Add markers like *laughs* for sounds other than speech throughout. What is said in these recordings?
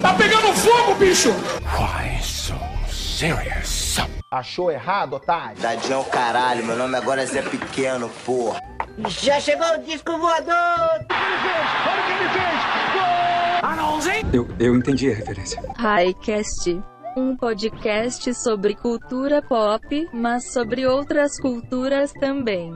Tá pegando fogo, bicho! Why so serious? Achou errado, otário? Dadinho é o caralho, meu nome agora é Zé Pequeno, porra. Já chegou o disco voador! Eu, eu entendi a referência. Highcast. Um podcast sobre cultura pop, mas sobre outras culturas também.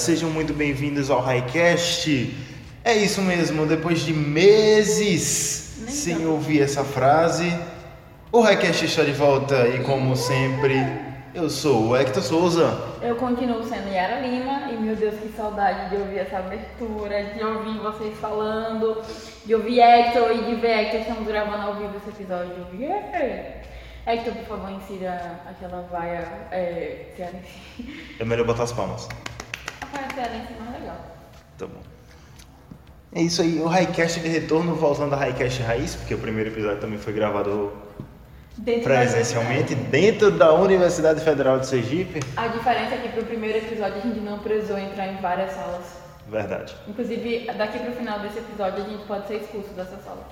Sejam muito bem-vindos ao Highcast. É isso mesmo, depois de meses sem ouvir essa frase, o Highcast está de volta e, como sempre, eu sou o Hector Souza. Eu continuo sendo Yara Lima e meu Deus, que saudade de ouvir essa abertura, de ouvir vocês falando, de ouvir Hector e de ver Hector. Estamos gravando ao vivo esse episódio. Yeah. Hector, por favor, insira aquela vaia é, cearense. É melhor botar as palmas. É mais legal. Tá bom. É isso aí, o Highcast de retorno, voltando a Highcast Raiz, porque o primeiro episódio também foi gravado Dentro da presencialmente dentro da Universidade Federal de Sergipe. A diferença é que pro primeiro episódio a gente não precisou entrar em várias salas. Verdade. Inclusive, daqui pro final desse episódio a gente pode ser expulso dessa sala.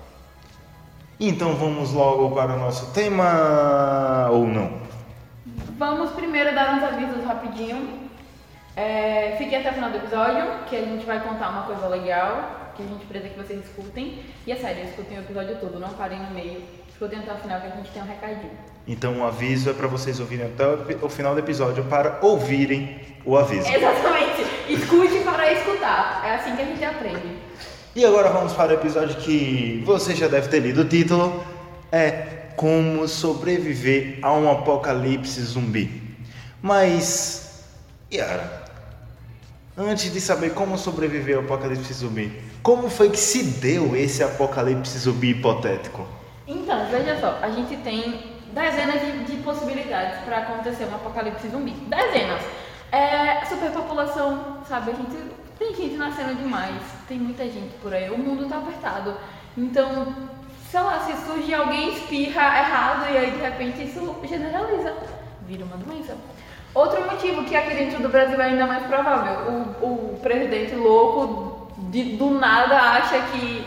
Então vamos logo para o nosso tema ou não? Vamos primeiro dar uns avisos rapidinho. É, fiquem até o final do episódio, que a gente vai contar uma coisa legal, que a gente precisa que vocês escutem. E é sério, escutem o episódio todo, não parem no meio. Escutem até o final que a gente tem um recadinho. Então o aviso é para vocês ouvirem até o final do episódio para ouvirem o aviso. Exatamente! Escute para escutar. É assim que a gente aprende. E agora vamos para o episódio que você já deve ter lido o título, é Como sobreviver a um apocalipse zumbi. Mas, Yara, antes de saber como sobreviver ao apocalipse zumbi, como foi que se deu esse apocalipse zumbi hipotético? Então, veja só, a gente tem dezenas de, de possibilidades para acontecer um apocalipse zumbi. Dezenas. É, superpopulação, sabe? A gente tem gente nascendo demais, tem muita gente por aí, o mundo tá apertado. Então, sei lá, se surge alguém espirra errado e aí de repente isso generaliza, vira uma doença. Outro motivo que aqui dentro do Brasil é ainda mais provável, o, o presidente louco de- do nada acha que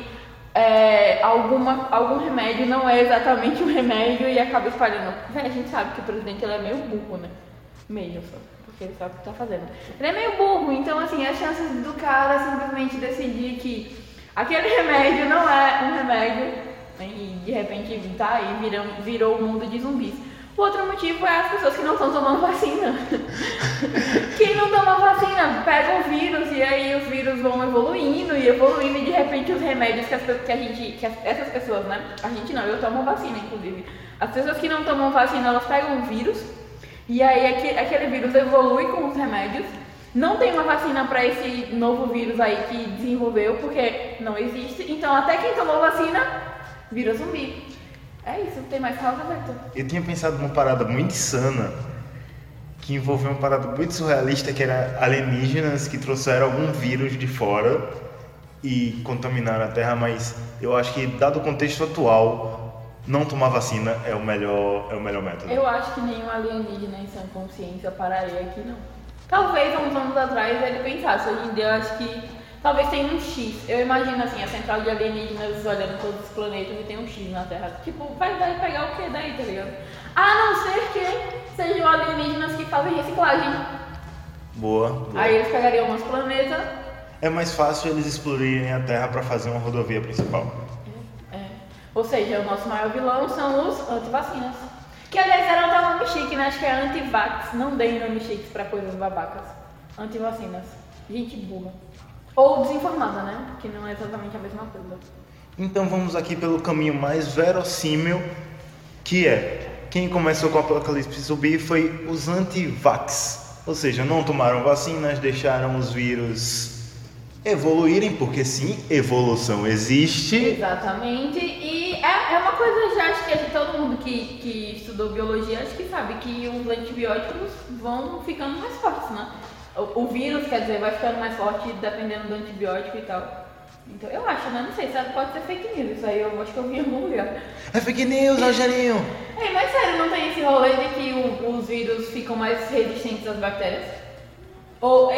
é, alguma, algum remédio não é exatamente um remédio e acaba espalhando. A gente sabe que o presidente ele é meio burro, né? Meio só, porque ele sabe o que tá fazendo. Ele é meio burro, então assim, as chances do cara simplesmente decidir que aquele remédio não é um remédio né, e de repente tá aí, virou, virou o mundo de zumbis. O outro motivo é as pessoas que não estão tomando vacina. *laughs* Quem não toma vacina pega o vírus e aí os vírus vão evoluindo e evoluindo e de repente os remédios que, as, que a gente, que as- essas pessoas, né? A gente não, eu tomo vacina inclusive. As pessoas que não tomam vacina, elas pegam o vírus e aí aque- aquele vírus evolui com os remédios. Não tem uma vacina para esse novo vírus aí que desenvolveu porque não existe. Então até quem tomou vacina vira zumbi. É isso, tem mais causa, Beto? Eu tinha pensado numa parada muito insana, que envolveu uma parada muito surrealista, que era alienígenas que trouxeram algum vírus de fora e contaminaram a Terra, mas eu acho que, dado o contexto atual, não tomar vacina é o melhor, é o melhor método. Eu acho que nenhum alienígena em sã consciência pararia aqui, não. Talvez há uns anos atrás ele pensasse, hoje em dia eu acho que talvez tenha um X. Eu imagino assim, a central de alienígenas olhando todos os planetas e tem um X na Terra. Tipo, vai, vai pegar o que daí, tá ligado? A não ser que sejam alienígenas que fazem reciclagem. Boa. boa. Aí eles pegariam umas planetas. É mais fácil eles explodirem a Terra para fazer uma rodovia principal. É. Ou seja, o nosso maior vilão são os antivacinas. Que aliás era até um nome chique, né? Acho que é antivax. Não deem nome chiques pra coisas babacas. Antivacinas. Gente burra. Ou desinformada, né? Que não é exatamente a mesma coisa. Então vamos aqui pelo caminho mais verossímil, que é quem começou com o apocalipse zumbi foi os anti-vax. Ou seja, não tomaram vacinas, deixaram os vírus evoluírem, porque sim, evolução existe. Exatamente. E é, é uma coisa já, acho que é todo mundo que, que estudou biologia acho que sabe que os antibióticos vão ficando mais fortes, né? O, o vírus, quer dizer, vai ficando mais forte dependendo do antibiótico e tal. Então eu acho, né? Não sei, sabe? Pode ser fake news. Isso aí eu acho que eu vi em algum lugar. É fake news, Rogerinho! *laughs* É, mas sério, não tem esse rolê de que o- os vírus ficam mais resistentes às bactérias? Ou. *laughs*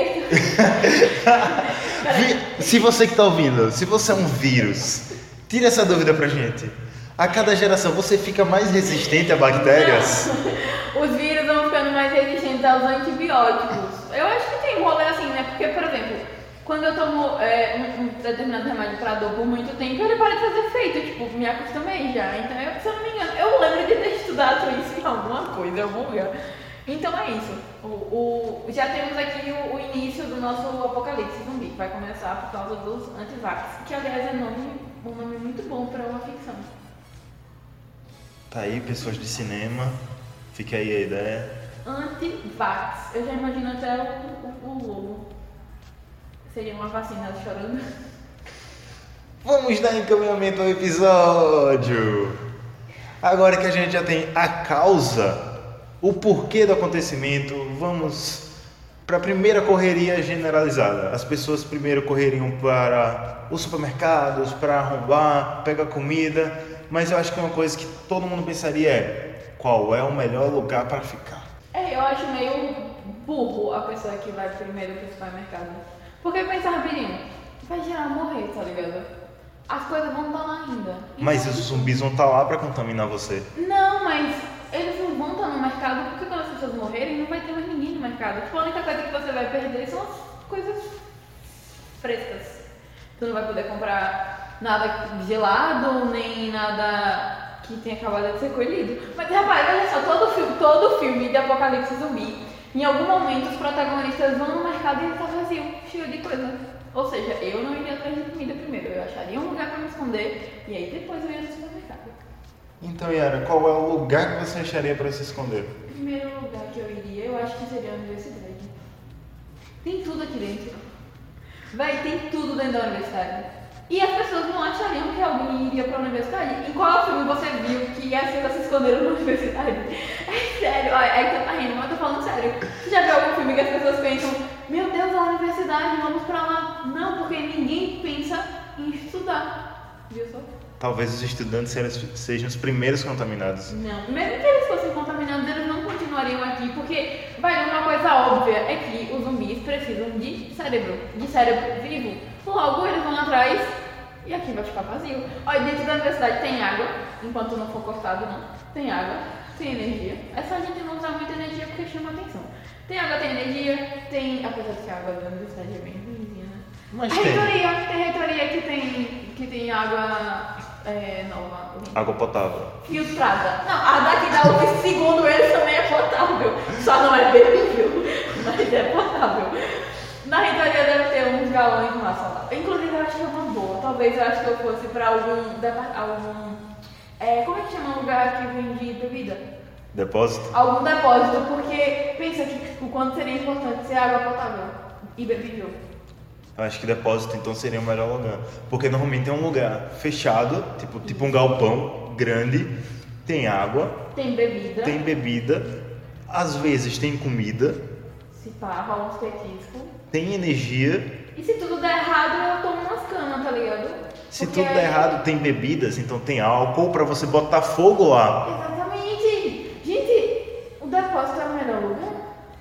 Se você que tá ouvindo, se você é um vírus, tira essa dúvida pra gente. A cada geração você fica mais resistente a bactérias? *laughs* Os vírus vão ficando mais resistentes aos antibióticos. Eu acho que tem um rolê assim, né? Porque, por exemplo, quando eu tomo é, um, um determinado remédio pra dor por muito tempo, ele para de fazer efeito. Tipo, me acostumei já. Então, eu, se eu não me engano, eu lembro de ter estudado isso em alguma coisa, em algum lugar. Então é isso. O, o- já temos aqui o, o início do nosso apocalipse zumbi. que Vai começar por causa dos antivax. Que, aliás, é nome, um nome muito bom pra uma ficção. Tá aí, pessoas de cinema, fica aí a ideia. Anti-vax. Eu já imagino até o, o, o lobo. Seria uma vacina chorando. Vamos dar encaminhamento ao episódio. Agora que a gente já tem a causa, o porquê do acontecimento, vamos para a primeira correria generalizada. As pessoas primeiro correriam para os supermercados, para arrombar, pegar comida, mas eu acho que uma coisa que todo mundo pensaria é qual é o melhor lugar para ficar. É, eu acho meio burro a pessoa que vai primeiro pro supermercado. Porque pensa rapidinho, vai gerar morrer, tá ligado? As coisas vão estar lá ainda. Mas Então, os zumbis vão estar lá para contaminar você. Não, mas eles não vão estar no mercado porque quando as pessoas morrerem não vai ter mais ninguém no mercado. Tipo, a única coisa que você vai perder são as coisas frescas. Tu não vai poder comprar nada gelado, nem nada que tenha acabado de ser colhido. Mas rapaz, olha só, todo filme, todo filme de apocalipse zumbi, em algum momento os protagonistas vão no mercado e ele tá vazio, cheio de coisa. Ou seja, eu não iria atrás de comida primeiro, eu acharia um lugar pra me esconder e aí depois eu ia no supermercado. Então, Yara, qual é o lugar que você acharia para se esconder? O primeiro lugar que eu iria, eu acho que seria a universidade. Tem tudo aqui dentro. Vai, tem tudo dentro da universidade. E as pessoas não achariam que alguém iria pra universidade. Em qual filme você viu que as pessoas se esconderam na *laughs* universidade? É sério, olha, que tu tá rindo, mas eu tô falando sério. Você já viu algum filme que as pessoas pensam, meu Deus, a universidade, vamos pra lá? Não, porque ninguém pensa em estudar. Viu só? Talvez os estudantes sejam- os primeiros contaminados. Não, mesmo que eles fossem contaminados, eles não continuariam aqui, porque, vai, uma coisa óbvia é que os zumbis precisam de cérebro, de cérebro vivo. Logo, eles vão atrás e aqui vai ficar vazio. Olha, dentro da universidade tem água, enquanto não for cortado, não. Tem água, tem energia. É só a gente não usar muita energia porque chama atenção. Tem água, tem energia, tem. Apesar de que a água da universidade é bem ruimzinha, né? Mas a tem. reitoria, tem reitoria que tem, que tem água é, limpa. Água potável. Filtrada. Não, a daqui da UF, segundo eles, também é potável. Só não é bebível, mas é potável. Na reitoria deve ter uns galões massa lá. Inclusive, eu acho que é uma boa. Talvez eu acho que eu fosse pra algum. algum é, como é que chama o lugar que vende bebida? Depósito? Algum depósito, porque pensa que o quanto seria importante ser água potável e bebível. Eu acho que depósito então seria o melhor lugar. Porque normalmente é um lugar fechado, tipo, tipo um galpão grande, tem água, Tem bebida, tem bebida, às vezes tem comida, se pá, rola uns petiscos. tem energia. E se tudo der errado, eu tomo umas canas, tá ligado? Se Porque tudo der aí- errado, tem bebidas, então tem álcool pra você botar fogo lá. Exatamente! Gente, o depósito é o melhor lugar?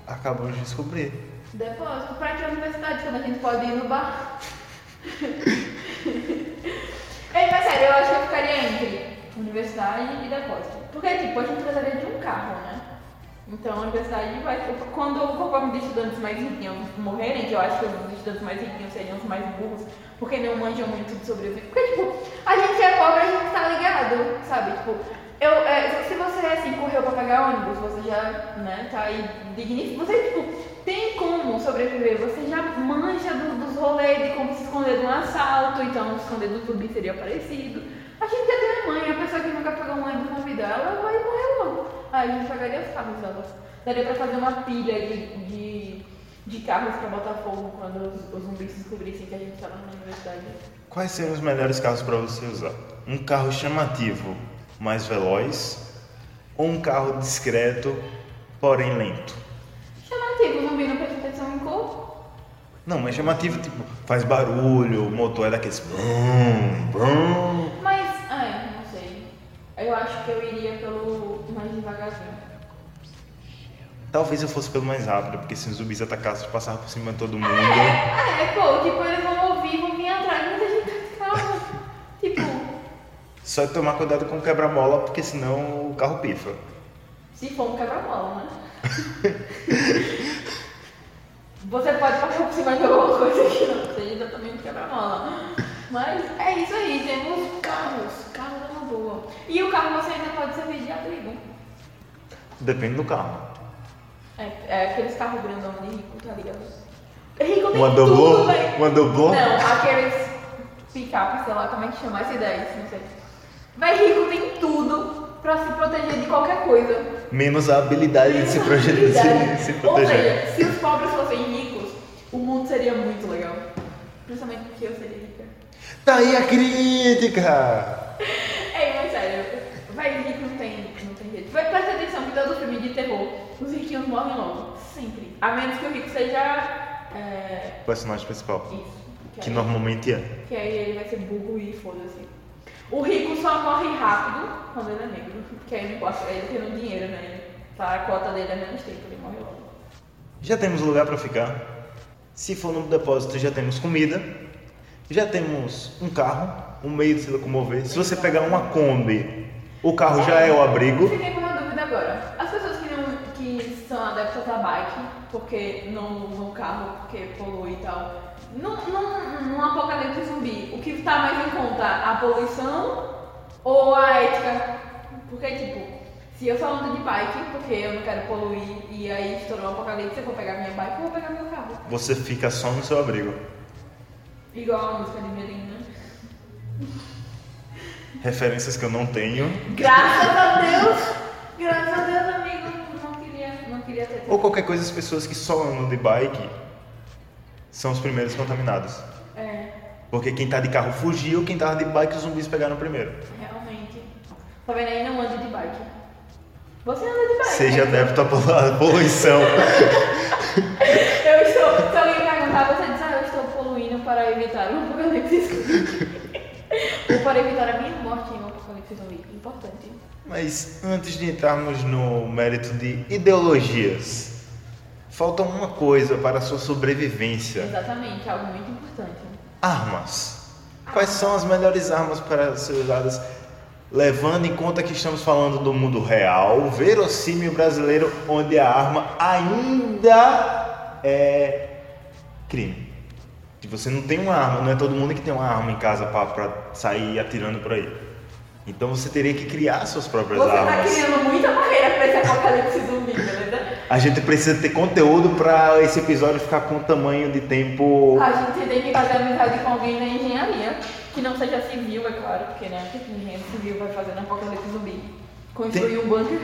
Acabamos de descobrir. Depósito? Pra que universidade quando a gente pode ir no bar? *laughs* Ei, mas sério, eu acho que eu ficaria entre universidade e depósito. Porque, tipo, a gente precisaria de um carro, né? Então a universidade vai. Quando conforme os estudantes mais riquinhos morrerem, que eu acho que os estudantes mais riquinhos seriam os mais burros, porque não manjam muito de sobreviver. Porque, tipo, a gente que é pobre, a gente tá ligado, sabe? Tipo, eu, é, se você assim correu pra pegar ônibus, você já, né, tá aí dignífico, você, tipo, tem como sobreviver, você já manja do- dos rolês de como se esconder de um assalto, então se esconder do zumbi seria parecido. A gente já tem a mãe, a pessoa que nunca pegou um ônibus na vida, ela vai morrer logo. Aí a gente pagaria os carros dela. Daria pra fazer uma pilha de, de, de carros pra botar fogo quando os, os zumbis descobrissem que a gente tava na universidade. Quais seriam os melhores carros para você usar? Um carro chamativo, mais veloz, ou um carro discreto, porém lento? Chamativo, zumbi não presta atenção em cor. Não, mas chamativo, tipo, faz barulho, o motor é daqueles. Brum, brum. Mas, ai, não sei. Eu acho que eu iria pelo mais devagarzinho. Talvez eu fosse pelo mais rápido, porque se os zumbis atacassem, passava por cima de todo mundo. *laughs* É, é, pô, tipo, eles vão ouvir, vão vir atrás, mas a gente tá tipo, Só tomar cuidado com o quebra-mola, porque senão o carro pifa. se for um quebra-mola, né? Você pode passar por cima de alguma coisa que não seja exatamente quebra-mola. Mas é isso aí, temos carros. Carros é uma boa. E o carro você ainda pode servir de abrigo. Depende do carro. É, é aqueles carros grandão de rico, tá ligado? Rico tem Uma tudo, doblô? velho. Uma doblô? Não, aqueles picape, sei lá como é que chama, essa ideia, não sei. Vai rico tem tudo pra se proteger de qualquer coisa. Menos a habilidade de se, de se, se Ou proteger. seja, se os pobres fossem ricos, o mundo seria muito legal. Principalmente porque eu seria rica. Tá aí a crítica! *laughs* Ei, mas sério, vai rico não tem, não tem jeito. Vai, presta atenção que todo filme de terror, os riquinhos morrem logo. Sempre. A menos que o rico seja. É, O personagem principal. isso. Que aí- normalmente é. Que aí ele vai ser burro e foda-se. O rico só morre rápido quando ele é negro. Porque aí não importa, ele tendo dinheiro, né? Tá, a cota dele é menos tempo, ele morre logo. Já temos lugar para ficar. Se for no depósito, já temos comida. Já temos um carro, um meio de se locomover. Se você pegar uma Kombi, o carro já é o abrigo. Fiquei com uma dúvida agora. As pessoas que, não, que são adeptas à bike, porque não usam carro, porque polui e tal, num, num, num apocalipse zumbi, o que tá mais em conta? A poluição ou a ética? Porque, tipo, se eu só ando de bike, porque eu não quero poluir, e aí estourou o apocalipse, eu vou pegar minha bike ou vou pegar meu carro? Você fica só no seu abrigo. Igual a música de Melim, né? Referências que eu não tenho. Graças a Deus! Graças a Deus, amigo, não queria, não queria ter. Ou qualquer coisa, as pessoas que só andam de bike são os primeiros contaminados. É. Porque quem tá de carro fugiu, quem tava de bike, os zumbis pegaram primeiro. Realmente. Tá vendo aí? Não anda de bike. Você anda de bike. Seja né? adepto à polu- à poluição. *laughs* Eu estou. Se alguém perguntar, você diz, ah, eu estou poluindo para evitar um apocalipse zumbi. *laughs* Ou para evitar a minha morte em um apocalipse zumbi. Importante. Mas antes de entrarmos no mérito de ideologias, falta uma coisa para a sua sobrevivência: Exatamente, algo muito importante. armas. Quais são as melhores armas para ser usadas, levando em conta que estamos falando do mundo real, verossímil brasileiro, onde a arma ainda é crime? Se você não tem uma arma, não é todo mundo que tem uma arma em casa para sair atirando por aí. Então você teria que criar suas próprias Você armas. tá criando muita barreira para esse apocalipse zumbi, beleza? A gente precisa ter conteúdo para esse episódio ficar com o tamanho de tempo. A gente tem que fazer amizade com alguém na engenharia, que não seja civil, é claro, porque né, que engenheiro civil vai fazer no apocalipse zumbi? Construir um bunker.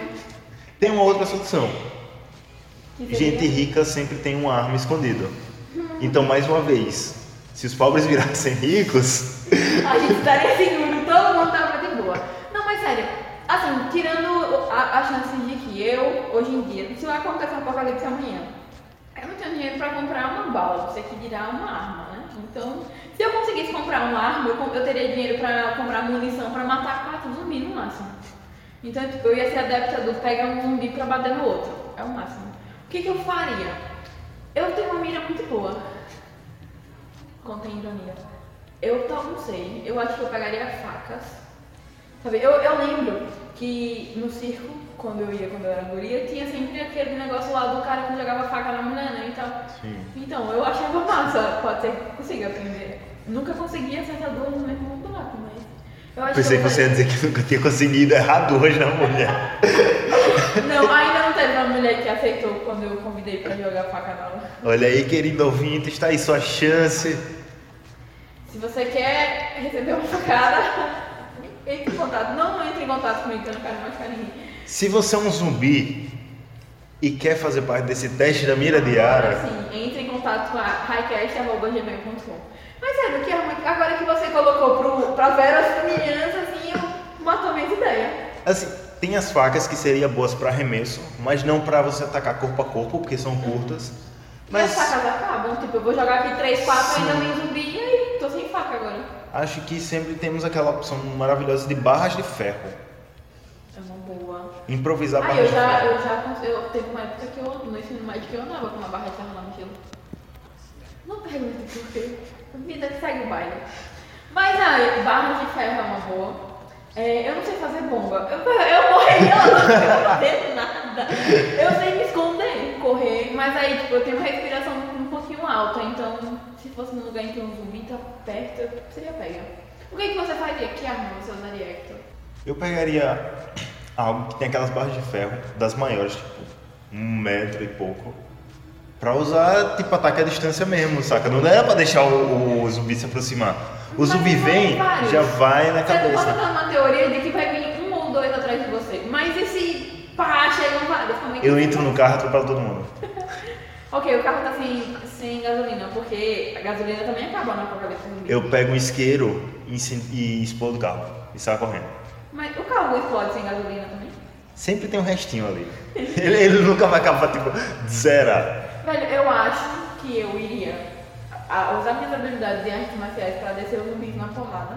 Tem uma outra solução. Gente rica sempre tem uma arma escondida. Então, mais uma vez, se os pobres virassem ricos, A gente estaria seguro, *laughs* todo mundo tava de boa. Não, mas sério, assim, tirando a, a chance de que eu, hoje em dia, se acontecer um apocalipse amanhã, eu não tenho dinheiro pra comprar uma bala, você que dirá uma arma, né? Então, se eu conseguisse comprar uma arma, eu, eu teria dinheiro pra comprar munição pra matar quatro zumbis no máximo. Então, tipo, eu ia ser adepta do pega um zumbi pra bater no outro. É o máximo. O que, que eu faria? Eu tenho uma mira muito boa. Contém ironia. Eu não sei. Eu acho que eu pegaria facas. Sabe, eu, eu lembro que no circo, quando eu ia, quando eu era guria, tinha sempre aquele negócio lá do cara que jogava faca na mulher, né, e tal. Sim. Então, eu achava massa. Pode ser que consiga aprender. Nunca consegui acertar duas no mesmo buraco, mas... Eu acho pensei que eu você ia dizer que nunca tinha conseguido errar duas na mulher. Não, ainda não teve uma mulher que aceitou quando eu convidei pra jogar faca nela. Olha aí, querido ouvinte, está aí sua chance. Se você quer receber uma facada, entre em contato. Não entre em contato comigo, que eu não quero machucar ninguém. Se você é um zumbi e quer fazer parte desse teste da mira diária, Assim, entre em contato com a highcast.gmail.com. Mas sério, que é agora que você colocou pro, pra verossimilhança, assim, eu matou minhas ideias. assim, tem as facas que seriam boas para arremesso, mas não para você atacar corpo a corpo, porque são curtas. Mas Mas as facas acabam, tipo, eu vou jogar aqui 3, 4, ainda vem zumbi e aí tô sem faca agora. Acho que sempre temos aquela opção maravilhosa de barras de ferro. É uma boa. Improvisar Ah, barras eu de já, ferro. eu já, eu, teve uma época que eu, no ensino médio, que eu andava com uma barra de ferro na mochila. Não pergunte por quê. A vida que segue o baile. Mas, ah, barra de ferro é uma boa. É, eu não sei fazer bomba. Eu, *laughs* eu morreria, eu não sei nada. Eu sei me esconder, correr, mas aí, tipo, eu tenho uma respiração alta, então se fosse num lugar em que um zumbi tá perto, seria pega. O que, que você faria? Que arma você usaria, Hector? Eu pegaria algo que tem aquelas barras de ferro, das maiores, tipo, um metro e pouco. Pra usar, tipo, ataque à distância mesmo, saca? Não é pra deixar o, o zumbi se aproximar. O Mas zumbi vem, vários. já vai na Você pode cabeça. dar uma teoria de que vai vir um ou dois atrás de você. Mas e se pá, chegam vários? Como é que Eu você entro no carro e atropelo todo mundo. *laughs* Ok, o carro tá sem, sem gasolina, porque a gasolina também acaba no apocalipse zumbi. Eu pego um isqueiro e, e explodo o carro e saio correndo. Mas o carro explode sem gasolina também? Sempre tem um restinho ali. *laughs* Ele, ele nunca vai acabar, tipo, zerar. Velho, eu acho que eu iria usar minhas habilidades de artes marciais pra descer os zumbis na porrada.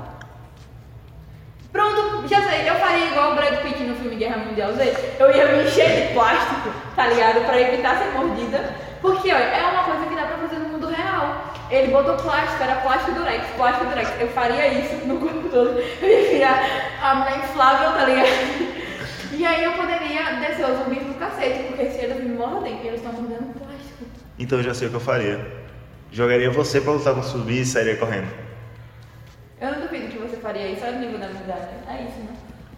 Pronto, já sei, eu faria igual o Brad Pitt no filme Guerra Mundial Z. Eu ia me encher de plástico, tá ligado? Pra evitar ser mordida. Porque, olha, é uma coisa que dá pra fazer no mundo real. Ele botou plástico, era plástico durex, plástico durex. Eu faria isso no corpo todo. Eu ia virar a mulher inflável, tá ligado? E aí eu poderia descer os zumbis no cacete, porque se eles me mordem, eles estão mordendo plástico. Então eu já sei o que eu faria. Jogaria você pra lutar com o zumbi e sairia correndo. Eu não duvido que você faria isso, olha o nível da amizade. É isso, né?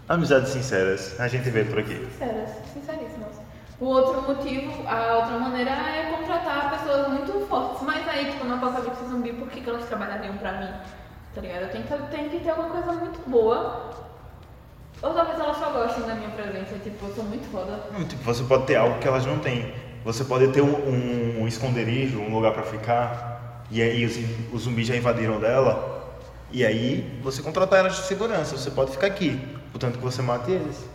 Amizades sinceras, a gente vê por aqui. Sinceras, sinceríssimas. O outro motivo, a outra maneira é contratar pessoas muito fortes. Mas aí, tipo, no apocalipse zumbi, por que, que elas trabalhariam pra mim? Tá ligado? Eu tenho que, que ter alguma coisa muito boa. Ou talvez elas só gostem da minha presença, tipo, eu sou muito foda. Tipo, você pode ter algo que elas não têm. Você pode ter um, um- um esconderijo, um lugar pra ficar, e aí os, os zumbis já invadiram dela, e aí você contratar elas de segurança. Você pode ficar aqui, portanto que você mate eles.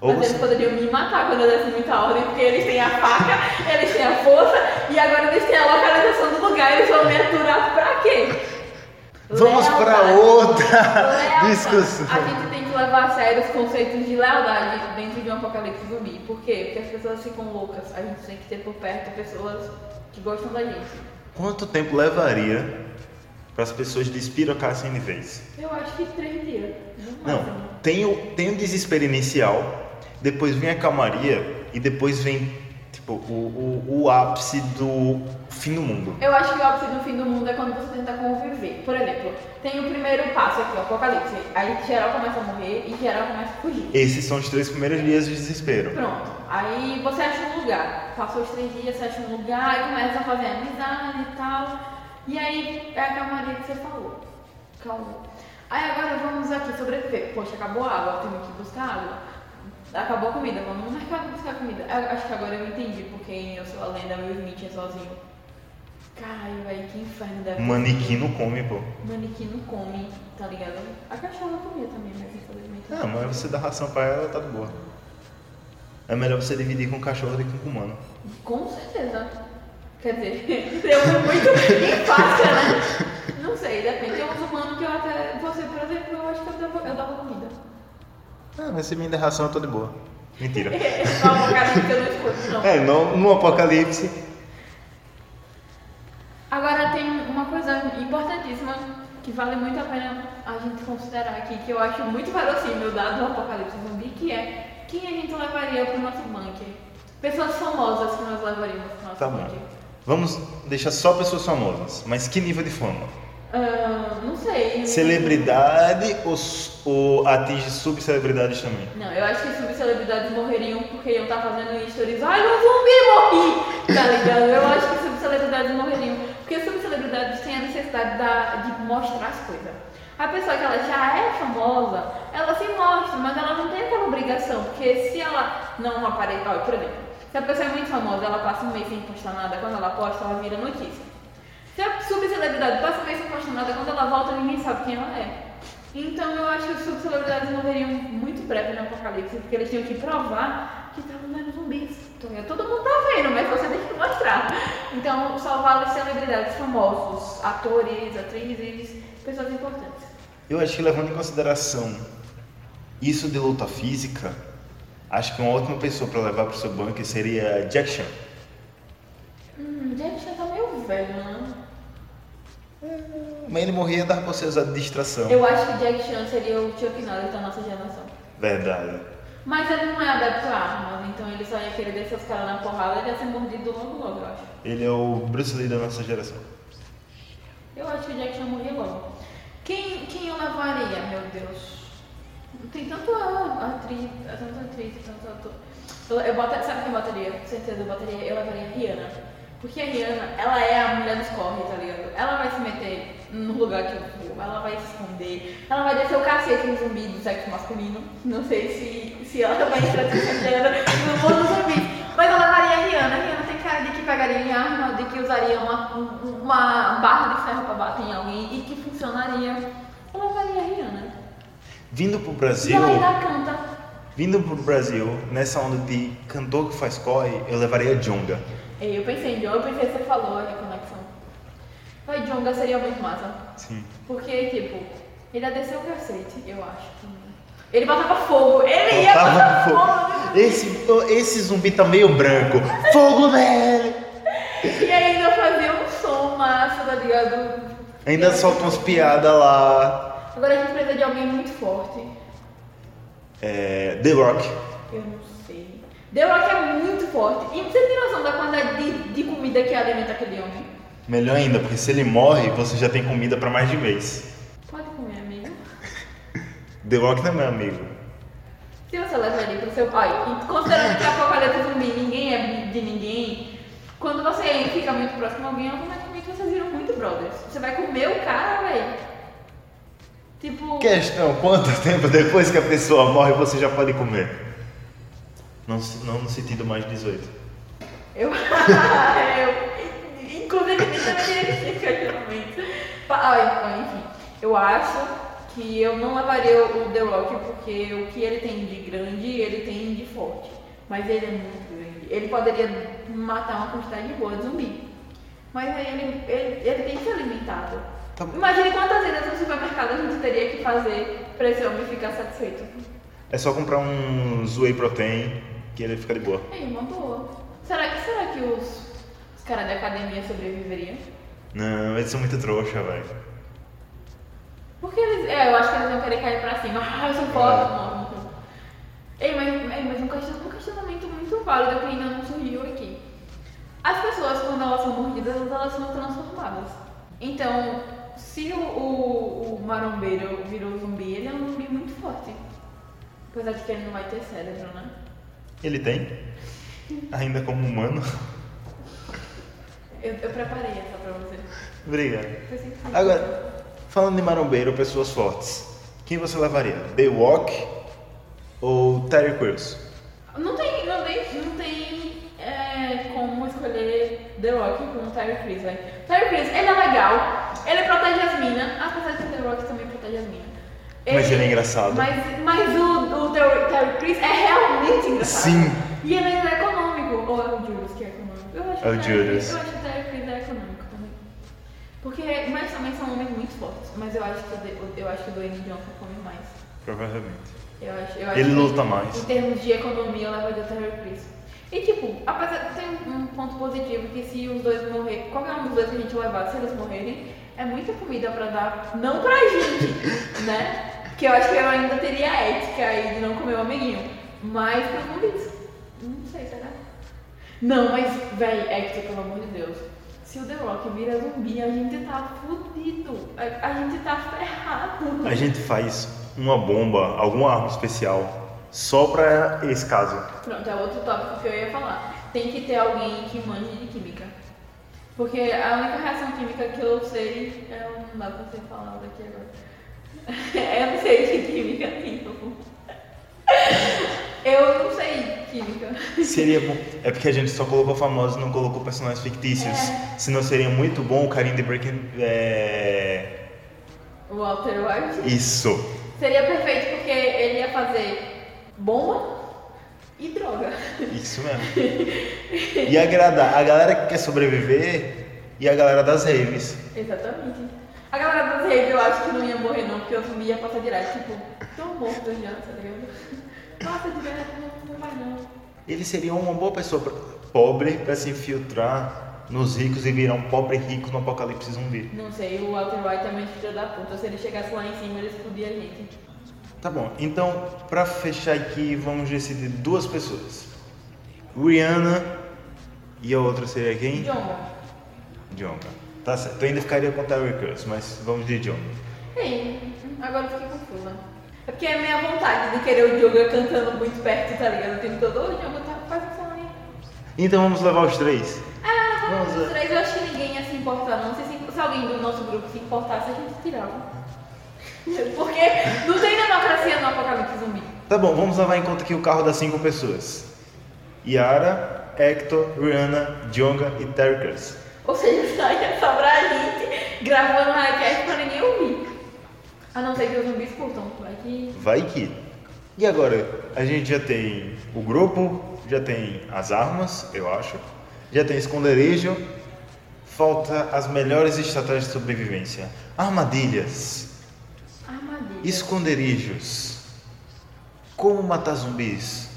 Ou Mas você, eles poderiam me matar quando eu desse muita ordem, porque eles têm a faca, eles têm a força, e agora eles têm a localização do lugar, eles vão me aturar pra quê? Vamos pra Lealdade. outra Lealdade. discussão. A gente tem que levar a sério os conceitos de lealdade dentro de um apocalipse zumbi. Por quê? Porque as pessoas ficam loucas. A gente tem que ter por perto pessoas que gostam da gente. Quanto tempo levaria para as pessoas despirocassem de vez? Eu acho que três dias. Não, tem o, tem o desespero inicial, depois vem a calmaria e depois vem tipo, o, o, o ápice do fim do mundo. Eu acho que o ápice do fim do mundo é quando você tenta conviver. Por exemplo, tem o primeiro passo aqui, o apocalipse. Aí geral começa a morrer e geral começa a fugir. Esses são os três primeiros dias de desespero. Pronto. Aí você acha um lugar. Passou os três dias, você acha um lugar e começa a fazer amizade e tal. E aí é a calmaria que você falou. Calma. Aí agora vamos aqui sobreviver. Poxa, acabou a água, temos que buscar água. Acabou a comida, vamos no mercado buscar comida. Eu acho que agora eu entendi porque Eu Sou a Lenda Will Smith é sozinho. Caralho, velho, que inferno deve Manequim não come, pô. Manequim não come, tá ligado? A cachorra comia também, mas infelizmente Não, mas você dá ração pra ela, tá de boa. É melhor você dividir com o cachorro do que com o humano. Com certeza. Quer dizer, *laughs* deu muito enfática, né? Não sei, depende. Tem uns humanos que eu até. Você, por exemplo, eu acho que eu dava, eu dava comida. Ah, mas se me der ração, eu tô de boa. Mentira. *laughs* Eu não escuto, não. É, no, no apocalipse, Agora tem uma coisa importantíssima que vale muito a pena a gente considerar aqui, que eu acho muito verossímil dado o apocalipse zumbi, que é quem a gente levaria pro nosso bunker. Pessoas famosas que nós levaríamos pro nosso tá bom. bunker. Vamos deixar só pessoas famosas. Mas que nível de fama? Ah, não sei. Celebridade ou, ou atinge subcelebridades também? Não, eu acho que subcelebridades morreriam porque iam estar fazendo stories. Ai, um zumbi morri! Tá ligado? Eu acho que subcelebridades morreriam. Porque subcelebridades têm a necessidade da- de mostrar as coisas. A pessoa que ela já é famosa, ela se mostra, mas ela não tem aquela obrigação, porque se ela não aparecer, por exemplo, se a pessoa é muito famosa, ela passa um mês sem postar nada, quando ela posta, ela vira notícia. Se a subcelebridade passa um mês sem postar nada, quando ela volta, ninguém sabe quem ela é. Então eu acho que os subcelebridades morreriam muito breve no apocalipse, porque eles tinham que provar que estavam vendo zumbis. Então, todo mundo tá vendo, mas você tem que mostrar. Então, só vale celebridades famosos, atores, atrizes, pessoas importantes. Eu acho que levando em consideração isso de luta física, acho que uma ótima pessoa para levar para o seu bunker seria Jack Chan. Hum, Jack Chan tá meio velho, né? Mas ele morria dar pra você usar de distração. Eu acho que Jack Chan seria o Chuck Norris da nossa geração. Verdade. Mas ele não é adepto a armas, então ele só ia querer descer os caras na porrada e ia ser mordido logo logo, eu acho. Ele é o Bruce Lee da nossa geração. Eu acho que o Jack Chan morria logo. Quem, quem eu levaria, meu Deus? Tem tanto atriz, tanto atriz, tanto ator. Eu, eu botaria, sabe quem eu botaria? Com certeza eu botaria, eu levaria a Rihanna. Porque a Rihanna, ela é a mulher dos corres, tá ligado? Ela vai se meter no lugar que eu for, ela vai se esconder, ela vai descer o cacete no zumbi do sexo masculino. Não sei se, se ela vai entrar no mundo dos zumbis. Mas ela levaria a Rihanna. A Rihanna tem cara de que pegaria em arma, de que usaria uma, uma barra de ferro pra bater em alguém e que funcionaria. Eu levaria a Rihanna. Vindo pro Brasil. E ela ainda canta. Vindo pro Brasil, nessa onda de cantor que faz corre, eu levaria a Jonga. Eu pensei em Jonga, eu pensei que você falou de conexão. Mas Jonga seria muito massa. Sim. Porque, tipo, ele ia descer o cacete, eu acho. Ele botava fogo, ele ia botar fogo. fogo. Esse, esse zumbi tá meio branco. Fogo nele! E ainda fazia um som massa, tá ligado? Ainda solta umas piadas lá. Agora a gente precisa de alguém muito forte. É. The Rock. Eu não sei. The Rock é muito forte. E você tem noção da quantidade de, de comida que alimenta aquele homem? Melhor ainda, porque se ele morre, você já tem comida para mais de mês. Pode comer, amigo. *laughs* The Rock não é meu amigo. Se você leva ele pro seu pai, e considerando que a apocalipse zumbi ninguém é de ninguém, quando você fica muito próximo a alguém, automaticamente vocês viram muito brothers. Você vai comer o cara, velho. Tipo. Questão: quanto tempo depois que a pessoa morre você já pode comer? Não, não no sentido mais 18. Eu. *laughs* eu inclusive, também questionamento. Enfim, eu acho que eu não levaria o The Rock porque o que ele tem de grande, ele tem de forte. Mas ele é muito grande. Ele poderia matar uma quantidade boa de zumbi. Mas aí ele, ele, ele tem que ser alimentado. Tá Imagine quantas vezes no supermercado a gente teria que fazer para esse homem ficar satisfeito. É só comprar um Whey Protein que ele fica de boa. É uma boa. Será que, será que os, os caras da academia sobreviveriam? Não, eles são muito trouxa, velho. Porque eles. É, eu acho que eles vão querer cair pra cima. *laughs* Ah, eu sou forte, não. Ei, mas, ei, mas um, questionamento, um questionamento muito válido que ainda não surgiu aqui. As pessoas, quando elas são mordidas, elas são transformadas. Então, se o, o, o marombeiro virou zumbi, ele é um zumbi muito forte. Apesar de que ele não vai ter cérebro, né? Ele tem? Ainda como humano? Eu, eu preparei essa pra você. Obrigado. Agora, falando de marombeiro, pessoas fortes, quem você levaria? The Walk ou Terry Crews? Não tem, não tem, não tem é, como escolher The Rock com Terry Crews, velho. Terry Crews, ele é legal, ele protege as minas, apesar de que The Rock também protege as minas. Mas ele é engraçado. Mas, mas o, o Terry, Terry Crews é realmente engraçado. Sim. E ele é econômico, ou é o Julius que é econômico? Eu acho é o Julius. Eu acho que o Terry Crews é econômico também. Porque, mas também são homens muito fortes. Mas eu acho que, eu acho que o Dwayne Johnson come mais. Provavelmente. Eu acho, eu acho ele luta mais. Em termos de economia, eu levaria o Terry Crews. E tipo, apesar tem um ponto positivo que se os dois morrerem, qualquer um dos dois que a gente levar, se eles morrerem, é muita comida pra dar, não pra gente, *laughs* né? Que eu acho que eu ainda teria ética aí de não comer o amiguinho. Mas pros zumbis. Não sei, será? Não, mas, véi, ética, pelo amor de Deus. Se o The Rock vira zumbi, a gente tá fudido. A, a gente tá ferrado. A gente faz uma bomba, alguma arma especial só pra esse caso. Pronto, é outro tópico que eu ia falar. Tem que ter alguém que manje de química. Porque a única reação química que eu sei é. Não dá pra ser falado aqui agora. *laughs* Eu não sei de química nenhuma. Eu não sei química. Seria bom. É porque a gente só colocou famosos, não colocou personagens fictícios. Senão seria muito bom o carinho de Breaking. É... Walter White. Isso. Seria perfeito porque ele ia fazer bomba e droga. Isso mesmo. E agradar a galera que quer sobreviver e a galera das raves. Exatamente. A galera das redes eu acho que não ia morrer não, porque eu ia passar direto, tipo, tão morto já, tá ligado? Passa direto, não, não vai não. Ele seria uma boa pessoa pra- pobre para se infiltrar nos ricos e virar um pobre rico no apocalipse zumbi. Não sei, o Walter White é muito filho da puta. Se ele chegasse lá em cima, ele explodia a gente. Tá bom, então pra fechar aqui vamos decidir duas pessoas. Rihanna e a outra seria quem? Jonga. Jonga. Tá certo, eu ainda ficaria com Terry Crews, mas vamos de Jonga. Ei, agora eu fiquei confusa. É porque é minha vontade de querer o Jonga cantando muito perto, tá ligado? O tempo todo, ô Jonga, tá, som aí. Então vamos levar os três. Ah, vamos Vamos os lá. três, eu acho que ninguém ia se importar não. Se, se, se alguém do nosso grupo se importasse, a gente tirava. *laughs* Porque não tem democracia no apocalipse zumbi. Tá bom, vamos levar em conta aqui o carro das cinco pessoas. Yara, Hector, Rihanna, Jonga e Terry Crews. Ou seja, só ia sobrar a gente gravando highcast pra ninguém ouvir. A não ser que os zumbis curtam. Vai que. Vai que. E agora, a gente já tem o grupo, já tem as armas, eu acho, já tem esconderijo, falta as melhores estratégias de sobrevivência. Armadilhas, Armadilha. esconderijos, como matar zumbis,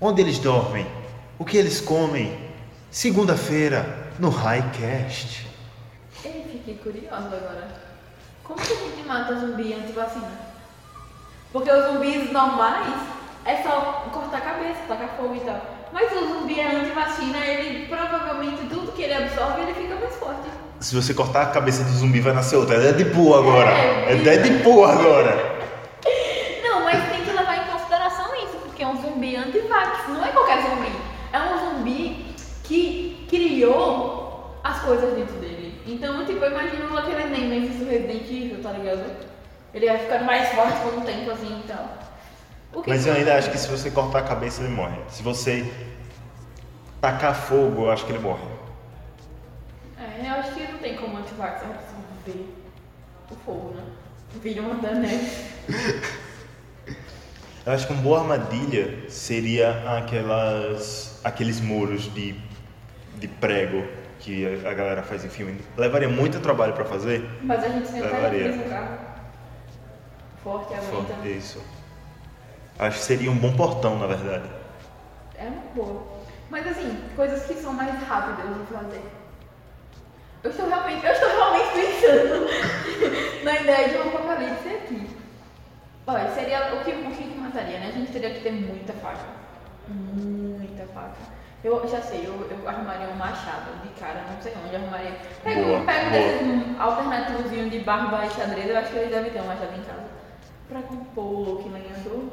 onde eles dormem, o que eles comem. Segunda-feira, no Highcast. Eu fiquei curiosa agora. Como que a gente mata zumbi anti-vacina? Porque os zumbis normais é só cortar a cabeça, tacar fogo e tal. Mas o zumbi é anti-vacina, ele provavelmente tudo que ele absorve, ele fica mais forte. Se você cortar a cabeça do zumbi, vai nascer outra. É Deadpool agora. É, É Deadpool agora. Não, mas tem que levar em consideração isso, porque é um zumbi anti-vax, não é qualquer zumbi. É um zumbi que criou as coisas dentro dele. Então, tipo, eu imagino aquele Nemesis do Resident Evil, tá ligado? Ele vai ficando mais forte com o tempo, assim, então. Mas eu ainda acho que se você cortar a cabeça, ele morre. Se você tacar fogo, eu acho que ele morre. É, eu acho que não tem como anti-vax absorver o fogo, né? Vira uma da neve. *laughs* Eu acho que uma boa armadilha seria aquelas, aqueles muros de, de prego que a galera faz em filme. Levaria muito trabalho pra fazer. Mas a gente sempre Levaria. um carro. Forte, aguenta. Forte, Isso. Acho que seria um bom portão, na verdade. É uma boa. Mas assim, coisas que são mais rápidas de fazer. Eu estou realmente, eu estou realmente pensando *laughs* na ideia de um apocalipse aqui. Olha, seria o que, o que mataria, né? A gente teria que ter muita faca. Muita faca. Eu já sei, eu, eu arrumaria um machado de cara, não sei onde eu arrumaria. Pego, Boa, pego boa. desses um alternativozinho de barba e xadrez, eu acho que eles devem ter um machado em casa. Pra compor, que lenhador.